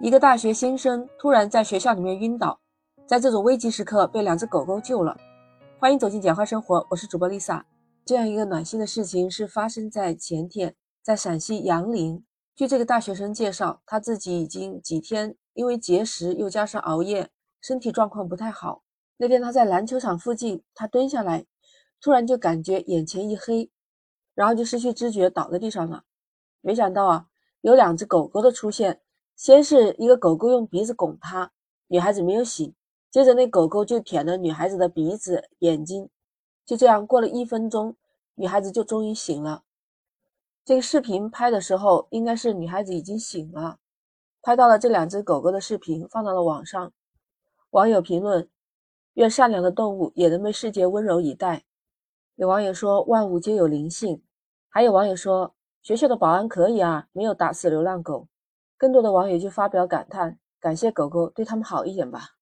一个大学新生突然在学校里面晕倒，在这种危急时刻被两只狗狗救了。欢迎走进简化生活，我是主播 Lisa。这样一个暖心的事情是发生在前天，在陕西杨凌。据这个大学生介绍，他自己已经几天因为节食又加上熬夜，身体状况不太好。那天他在篮球场附近，他蹲下来，突然就感觉眼前一黑，然后就失去知觉倒在地上了。没想到啊，有两只狗狗的出现。先是一个狗狗用鼻子拱他，女孩子没有醒。接着那狗狗就舔了女孩子的鼻子、眼睛。就这样过了一分钟，女孩子就终于醒了。这个视频拍的时候，应该是女孩子已经醒了。拍到了这两只狗狗的视频，放到了网上。网友评论：愿善良的动物也能被世界温柔以待。有网友说：万物皆有灵性。还有网友说：学校的保安可以啊，没有打死流浪狗。更多的网友就发表感叹，感谢狗狗，对他们好一点吧。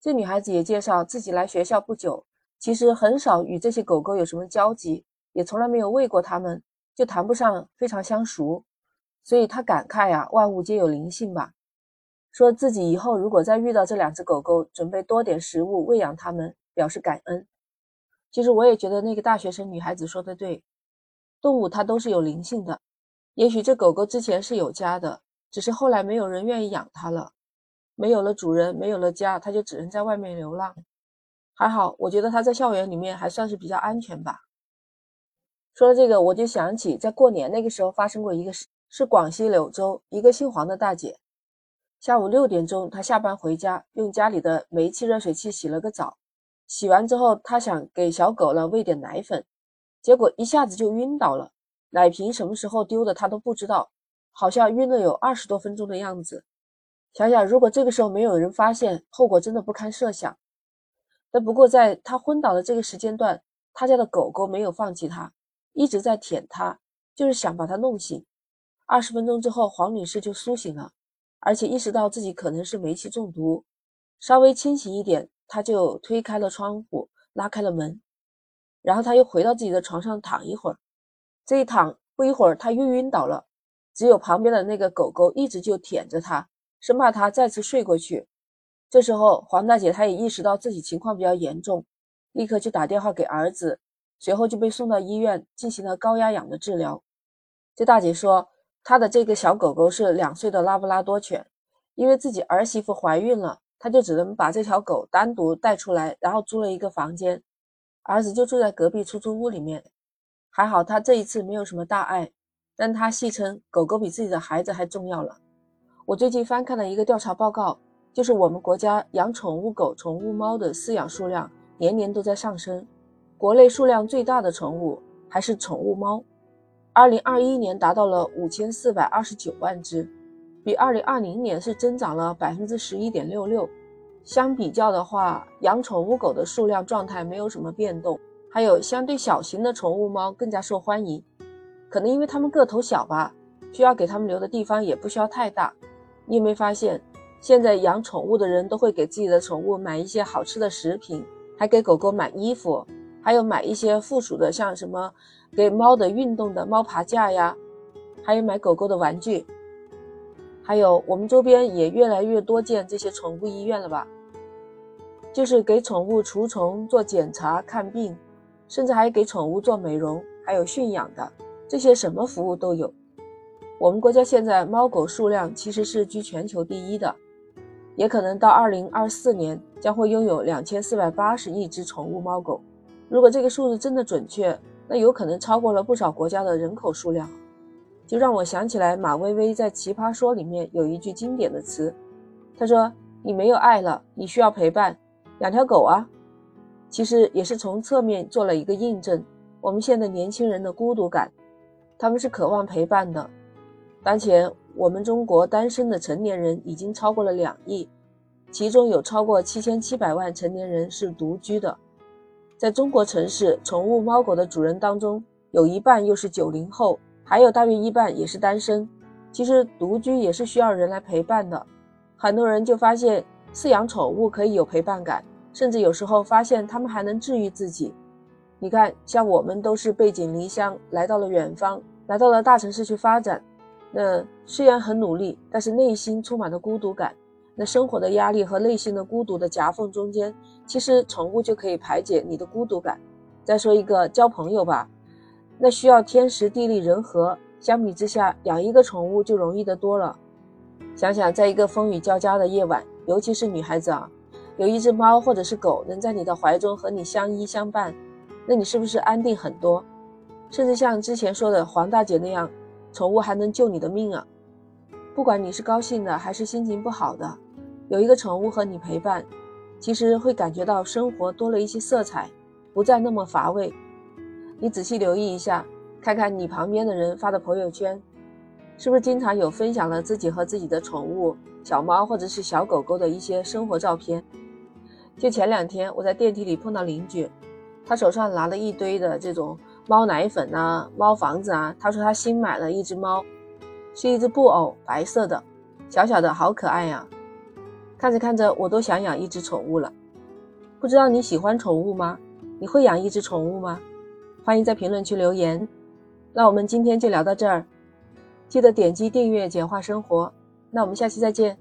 这女孩子也介绍自己来学校不久，其实很少与这些狗狗有什么交集，也从来没有喂过它们，就谈不上非常相熟。所以她感慨呀，万物皆有灵性吧。说自己以后如果再遇到这两只狗狗，准备多点食物喂养它们，表示感恩。其实我也觉得那个大学生女孩子说的对，动物它都是有灵性的。也许这狗狗之前是有家的。只是后来没有人愿意养它了，没有了主人，没有了家，它就只能在外面流浪。还好，我觉得它在校园里面还算是比较安全吧。说到这个，我就想起在过年那个时候发生过一个事，是广西柳州一个姓黄的大姐，下午六点钟她下班回家，用家里的煤气热水器洗了个澡，洗完之后她想给小狗呢喂点奶粉，结果一下子就晕倒了，奶瓶什么时候丢的她都不知道。好像晕了有二十多分钟的样子，想想如果这个时候没有人发现，后果真的不堪设想。但不过在他昏倒的这个时间段，他家的狗狗没有放弃他，一直在舔他，就是想把他弄醒。二十分钟之后，黄女士就苏醒了，而且意识到自己可能是煤气中毒，稍微清醒一点，她就推开了窗户，拉开了门，然后她又回到自己的床上躺一会儿。这一躺不一会儿，她又晕倒了。只有旁边的那个狗狗一直就舔着它，生怕它再次睡过去。这时候，黄大姐她也意识到自己情况比较严重，立刻就打电话给儿子，随后就被送到医院进行了高压氧的治疗。这大姐说，她的这个小狗狗是两岁的拉布拉多犬，因为自己儿媳妇怀孕了，她就只能把这条狗单独带出来，然后租了一个房间，儿子就住在隔壁出租屋里面。还好他这一次没有什么大碍。但他戏称狗狗比自己的孩子还重要了。我最近翻看了一个调查报告，就是我们国家养宠物狗、宠物猫的饲养数量年年都在上升。国内数量最大的宠物还是宠物猫，二零二一年达到了五千四百二十九万只，比二零二零年是增长了百分之十一点六六。相比较的话，养宠物狗的数量状态没有什么变动，还有相对小型的宠物猫更加受欢迎。可能因为它们个头小吧，需要给它们留的地方也不需要太大。你有没有发现，现在养宠物的人都会给自己的宠物买一些好吃的食品，还给狗狗买衣服，还有买一些附属的，像什么给猫的运动的猫爬架呀，还有买狗狗的玩具。还有我们周边也越来越多见这些宠物医院了吧？就是给宠物除虫、做检查、看病，甚至还给宠物做美容，还有驯养的。这些什么服务都有。我们国家现在猫狗数量其实是居全球第一的，也可能到二零二四年将会拥有两千四百八十亿只宠物猫狗。如果这个数字真的准确，那有可能超过了不少国家的人口数量。就让我想起来马薇薇在《奇葩说》里面有一句经典的词，她说：“你没有爱了，你需要陪伴，养条狗啊。”其实也是从侧面做了一个印证，我们现在年轻人的孤独感。他们是渴望陪伴的。当前，我们中国单身的成年人已经超过了两亿，其中有超过七千七百万成年人是独居的。在中国城市，宠物猫狗的主人当中，有一半又是九零后，还有大约一半也是单身。其实，独居也是需要人来陪伴的。很多人就发现，饲养宠物可以有陪伴感，甚至有时候发现他们还能治愈自己。你看，像我们都是背井离乡，来到了远方。来到了大城市去发展，那虽然很努力，但是内心充满了孤独感。那生活的压力和内心的孤独的夹缝中间，其实宠物就可以排解你的孤独感。再说一个交朋友吧，那需要天时地利人和，相比之下，养一个宠物就容易得多了。想想在一个风雨交加的夜晚，尤其是女孩子啊，有一只猫或者是狗能在你的怀中和你相依相伴，那你是不是安定很多？甚至像之前说的黄大姐那样。宠物还能救你的命啊！不管你是高兴的还是心情不好的，有一个宠物和你陪伴，其实会感觉到生活多了一些色彩，不再那么乏味。你仔细留意一下，看看你旁边的人发的朋友圈，是不是经常有分享了自己和自己的宠物小猫或者是小狗狗的一些生活照片？就前两天我在电梯里碰到邻居，他手上拿了一堆的这种。猫奶粉啊，猫房子啊。他说他新买了一只猫，是一只布偶，白色的，小小的，好可爱呀。看着看着，我都想养一只宠物了。不知道你喜欢宠物吗？你会养一只宠物吗？欢迎在评论区留言。那我们今天就聊到这儿，记得点击订阅，简化生活。那我们下期再见。